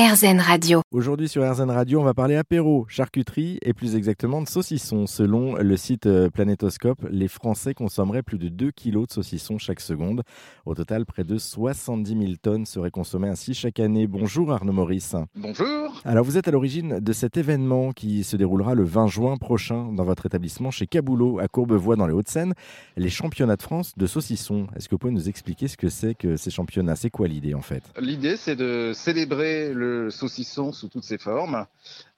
RZN Radio. Aujourd'hui sur RZN Radio, on va parler apéro, charcuterie et plus exactement de saucisson. Selon le site euh, Planétoscope, les Français consommeraient plus de 2 kilos de saucisson chaque seconde. Au total, près de 70 000 tonnes seraient consommées ainsi chaque année. Bonjour Arnaud Maurice. Bonjour. Alors vous êtes à l'origine de cet événement qui se déroulera le 20 juin prochain dans votre établissement chez Caboulot à Courbevoie dans les Hauts-de-Seine, les championnats de France de saucisson. Est-ce que vous pouvez nous expliquer ce que c'est que ces championnats? C'est quoi l'idée en fait? L'idée c'est de célébrer le saucisson sous toutes ses formes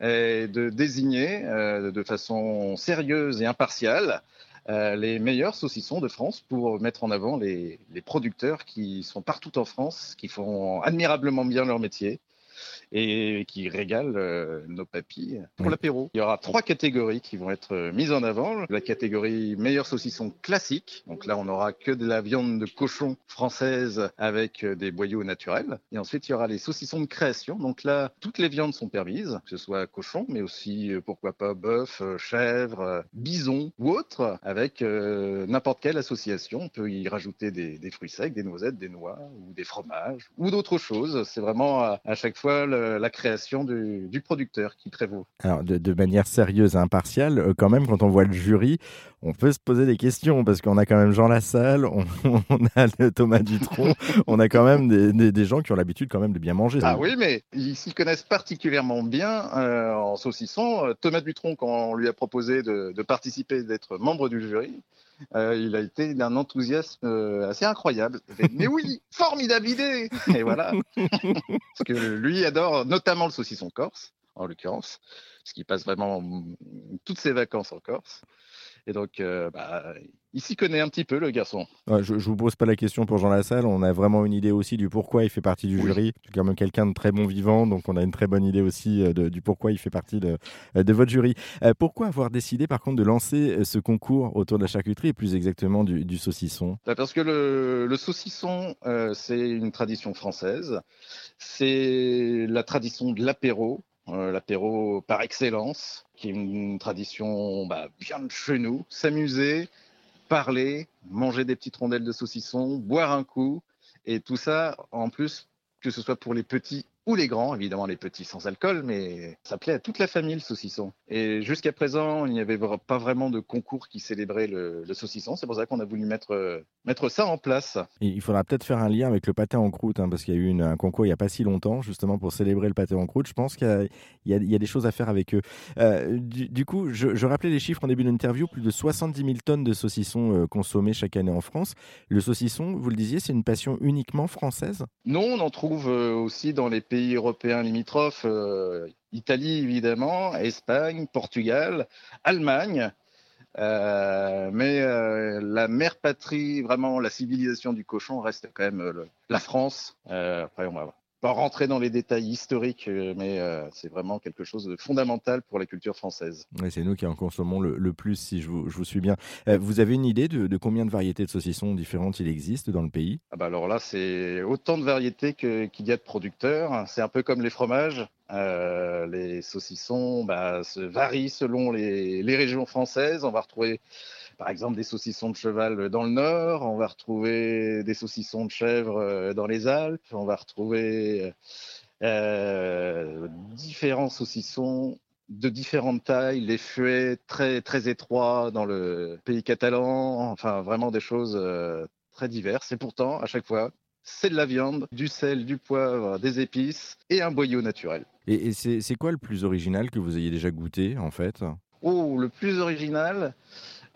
et de désigner euh, de façon sérieuse et impartiale euh, les meilleurs saucissons de France pour mettre en avant les, producteurs qui sont partout en France, qui font admirablement bien leur métier et qui régale euh, nos papilles pour l'apéro. Il y aura trois catégories qui vont être euh, mises en avant. La catégorie meilleur saucisson classique. Donc là, on n'aura que de la viande de cochon française avec euh, des boyaux naturels. Et ensuite, il y aura les saucissons de création. Donc là, toutes les viandes sont permises, que ce soit cochon, mais aussi, pourquoi pas, bœuf, chèvre, bison ou autre, avec n'importe quelle association. On peut y rajouter des, des, fruits secs, des noisettes, des noix ou des fromages ou d'autres choses. C'est vraiment à, à chaque fois le, la création du, producteur qui prévaut. Alors, de, manière sérieuse et impartiale, euh, quand même, quand on voit le jury, on peut se poser des questions parce qu'on a quand même Jean Lassalle, on, a le Thomas Dutronc, on a quand même des, gens qui ont l'habitude quand même de bien manger. Ah oui, mais ils s'y connaissent particulièrement bien euh, en saucisson. Euh, Thomas Dutronc, quand on lui a proposé de, de participer, d'être membre du jury, euh, il a été d'un enthousiasme euh, assez incroyable. mais oui, formidable idée Et voilà. Parce que lui adore notamment le saucisson corse, en l'occurrence, parce qu'il passe vraiment toutes ses vacances en Corse. Et donc, euh, bah, il s'y connaît un petit peu, le garçon. je ne vous pose pas la question pour Jean Lassalle. On a vraiment une idée aussi du pourquoi il fait partie du jury. C'est quand même quelqu'un de très bon vivant, donc on a une très bonne idée aussi euh, du pourquoi il fait partie de, euh, de votre jury. pourquoi avoir décidé, par contre, de lancer ce concours autour de la charcuterie et plus exactement du, saucisson? Bah, Parce que le, le saucisson, c'est une tradition française. C'est la tradition de l'apéro. Euh, l'apéro par excellence, qui est une tradition bah, bien de chez nous. S'amuser, parler, manger des petites rondelles de saucisson, boire un coup, et tout ça, en plus, que ce soit pour les petits ou les grands, évidemment les petits sans alcool, mais ça plaît à toute la famille le saucisson. Et jusqu'à présent, il n'y avait pas vraiment de concours qui célébrait le, saucisson. C'est pour ça qu'on a voulu mettre, mettre ça en place. il faudra peut-être faire un lien avec le pâté en croûte, hein, parce qu'il y a eu un concours il n'y a pas si longtemps, justement pour célébrer le pâté en croûte. Je pense qu'il y, a des choses à faire avec eux. Euh, du, coup, je, rappelais les chiffres en début d'interview plus de 70 000 tonnes de saucissons euh, consommés chaque année en France. Le saucisson, vous le disiez, c'est une passion uniquement française? Non, on en trouve euh, aussi dans les pays européens limitrophes, euh, Italie évidemment, Espagne, Portugal, Allemagne. Euh, mais euh, la mère patrie, vraiment la civilisation du cochon reste quand même la France. après, on va pas rentrer dans les détails historiques, euh, mais euh, c'est vraiment quelque chose de fondamental pour la culture française. c'est nous qui en consommons le, plus, si je vous, suis bien. Euh, vous avez une idée de, combien de variétés de saucissons différentes il existe dans le pays? Ah bah Alors là, c'est autant de variétés qu'il y a de producteurs. C'est un peu comme les fromages. les saucissons bah, se varient selon les, les régions françaises. On va retrouver par exemple des saucissons de cheval dans le nord, on va retrouver des saucissons de chèvre euh, dans les Alpes, on va retrouver euh, différents saucissons de différentes tailles, les feuets très très étroits dans le pays catalan, enfin vraiment des choses euh, très diverses. Et pourtant, à chaque fois, c'est de la viande, du sel, du poivre, des épices et un boyau naturel. Et, et c'est quoi le plus original que vous ayez déjà goûté en fait? Oh, le plus original,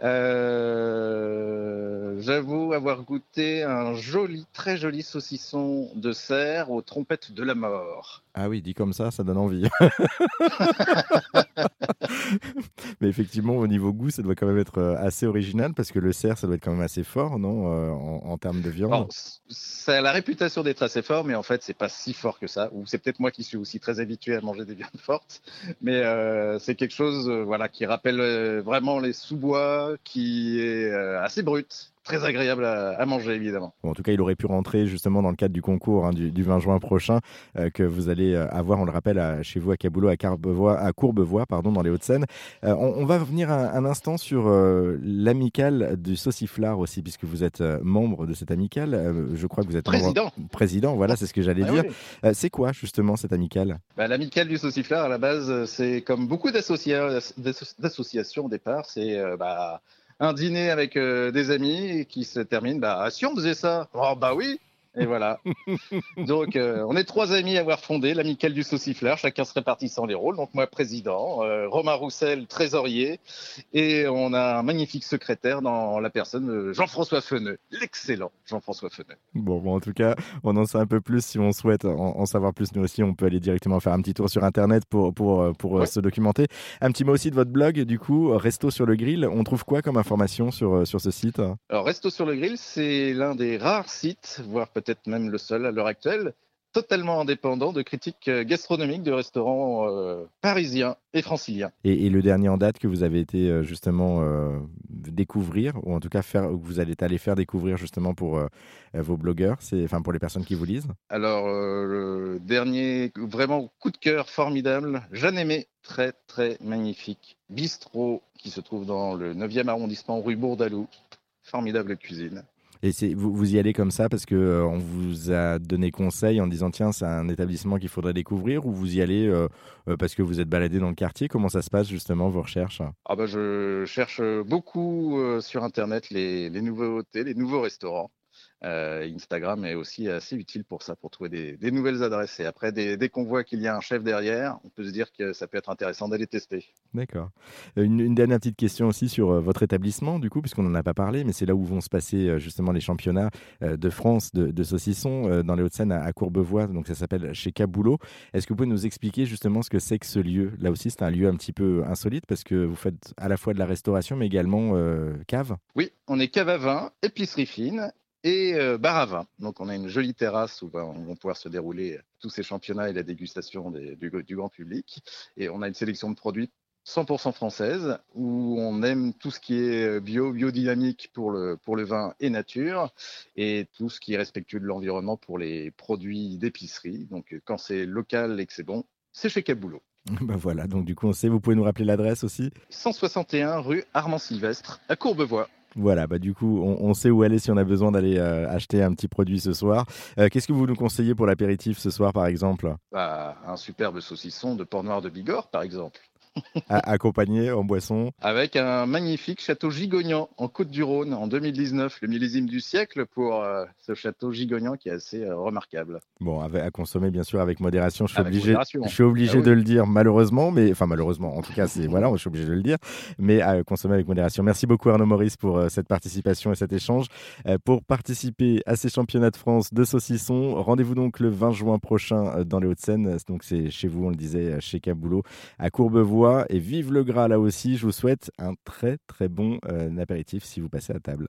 euh, j'avoue avoir goûté un joli, très joli saucisson de cerf aux trompettes de la mort. Ah oui, dit comme ça, ça donne envie. Mais effectivement, au niveau goût, ça doit quand même être euh, assez original parce que le cerf, ça doit être quand même assez fort, non, euh, en, termes de viande? ça a la réputation d'être assez fort, mais en fait, c'est pas si fort que ça. Ou c'est peut-être moi qui suis aussi très habitué à manger des viandes fortes, mais c'est quelque chose, voilà, qui rappelle vraiment les sous-bois qui est euh, assez brute très agréable à, manger, évidemment. en tout cas, il aurait pu rentrer justement dans le cadre du concours hein, du, 20 juin prochain que vous allez avoir, on le rappelle, chez vous à Caboulot, à, Courbevoie, à Courbevoie pardon, dans les Hauts-de-Seine. On, va revenir un, instant sur l'amicale du Sauciflard aussi, puisque vous êtes membre de cette amicale. je crois que vous êtes président. président, voilà, c'est ce que j'allais ah dire. c'est quoi justement cette amicale? Bah, L'amicale du Sauciflard, à la base, c'est comme beaucoup d'associations au départ, c'est bah, un dîner avec euh, des amis qui se termine, bah, ah, si on faisait ça, oh, bah oui, et voilà. Donc, euh, on est trois amis à avoir fondé l'Amicale du Saucifleur. Chacun se répartissant les rôles. Donc, moi, président, euh, Romain Roussel, trésorier. Et on a un magnifique secrétaire dans la personne de Jean-François Feneux. L'excellent Jean-François Feneux. Bon, bon, en tout cas, on en sait un peu plus. Si on souhaite en, savoir plus, nous aussi, on peut aller directement faire un petit tour sur Internet pour, pour, euh, pour se documenter. Un petit mot aussi de votre blog, du coup, Resto sur le Grill. On trouve quoi comme information sur, sur ce site? Alors, Resto sur le Grill, c'est l'un des rares sites, voire peut-être peut-être même le seul à l'heure actuelle, totalement indépendant de critiques euh, gastronomiques de restaurants euh, parisiens et franciliens. Et, le dernier en date que vous avez été euh, justement découvrir, ou en tout cas faire, que vous allez aller faire découvrir justement pour vos blogueurs, c'est enfin pour les personnes qui vous lisent? Alors le dernier vraiment coup de cœur formidable, Jeanne Aimé, très très magnifique, bistrot qui se trouve dans le 9e arrondissement rue Bourdalou, formidable cuisine. Et vous, vous, y allez comme ça parce que euh, vous a donné conseil en disant tiens c'est un établissement qu'il faudrait découvrir ou vous y allez euh, euh, parce que vous êtes baladé dans le quartier? Comment ça se passe justement vos recherches? Ah bah, Je cherche beaucoup sur internet les nouveautés, les nouveaux restaurants. Euh, Instagram est aussi assez utile pour ça, pour trouver des, nouvelles adresses. Et après, dès, qu'on voit qu'il y a un chef derrière, on peut se dire que ça peut être intéressant d'aller tester. D'accord. Euh, une, dernière petite question aussi sur euh, votre établissement, du coup, puisqu'on n'en a pas parlé, mais c'est là où vont se passer justement les championnats de France de, de saucisson dans les Hauts-de-Seine à, Courbevoie. Donc ça s'appelle chez Caboulot. Est-ce que vous pouvez nous expliquer justement ce que c'est que ce lieu? Là aussi, c'est un lieu un petit peu insolite parce que vous faites à la fois de la restauration, mais également cave. Oui, on est cave à vin, épicerie fine et euh, bar à vin. Donc on a une jolie terrasse où vont pouvoir se dérouler tous ces championnats et la dégustation du, grand public. Et on a une sélection de produits 100% française, où on aime tout ce qui est bio, biodynamique pour le, pour le vin et nature, et tout ce qui est respectueux de l'environnement pour les produits d'épicerie. Donc quand c'est local et que c'est bon, c'est chez Caboulot. Ben voilà, donc du coup on sait, vous pouvez nous rappeler l'adresse aussi? 161 rue Armand Sylvestre, à Courbevoie. Voilà, bah du coup, on, sait où aller si on a besoin d'aller euh, acheter un petit produit ce soir. Euh, qu'est-ce que vous nous conseillez pour l'apéritif ce soir, par exemple? Bah, Un superbe saucisson de porc noir de Bigorre, par exemple accompagné en boisson. Avec un magnifique château Gigognan en Côte-du-Rhône en 2019, le millésime du siècle pour euh, ce château Gigognan qui est assez euh, remarquable. Bon, à, consommer bien sûr avec modération. Je suis obligé, Je suis obligé ah de le dire malheureusement, mais enfin malheureusement, en tout cas, c'est voilà, je suis obligé de le dire, mais à consommer avec modération. Merci beaucoup Arnaud Maurice pour euh, cette participation et cet échange. pour participer à ces championnats de France de saucisson, rendez-vous donc le 20 juin prochain dans les Hauts-de-Seine. Donc c'est chez vous, on le disait, chez Caboulot, à Courbevoie et vive le gras là aussi. Je vous souhaite un très très bon euh, apéritif si vous passez à table.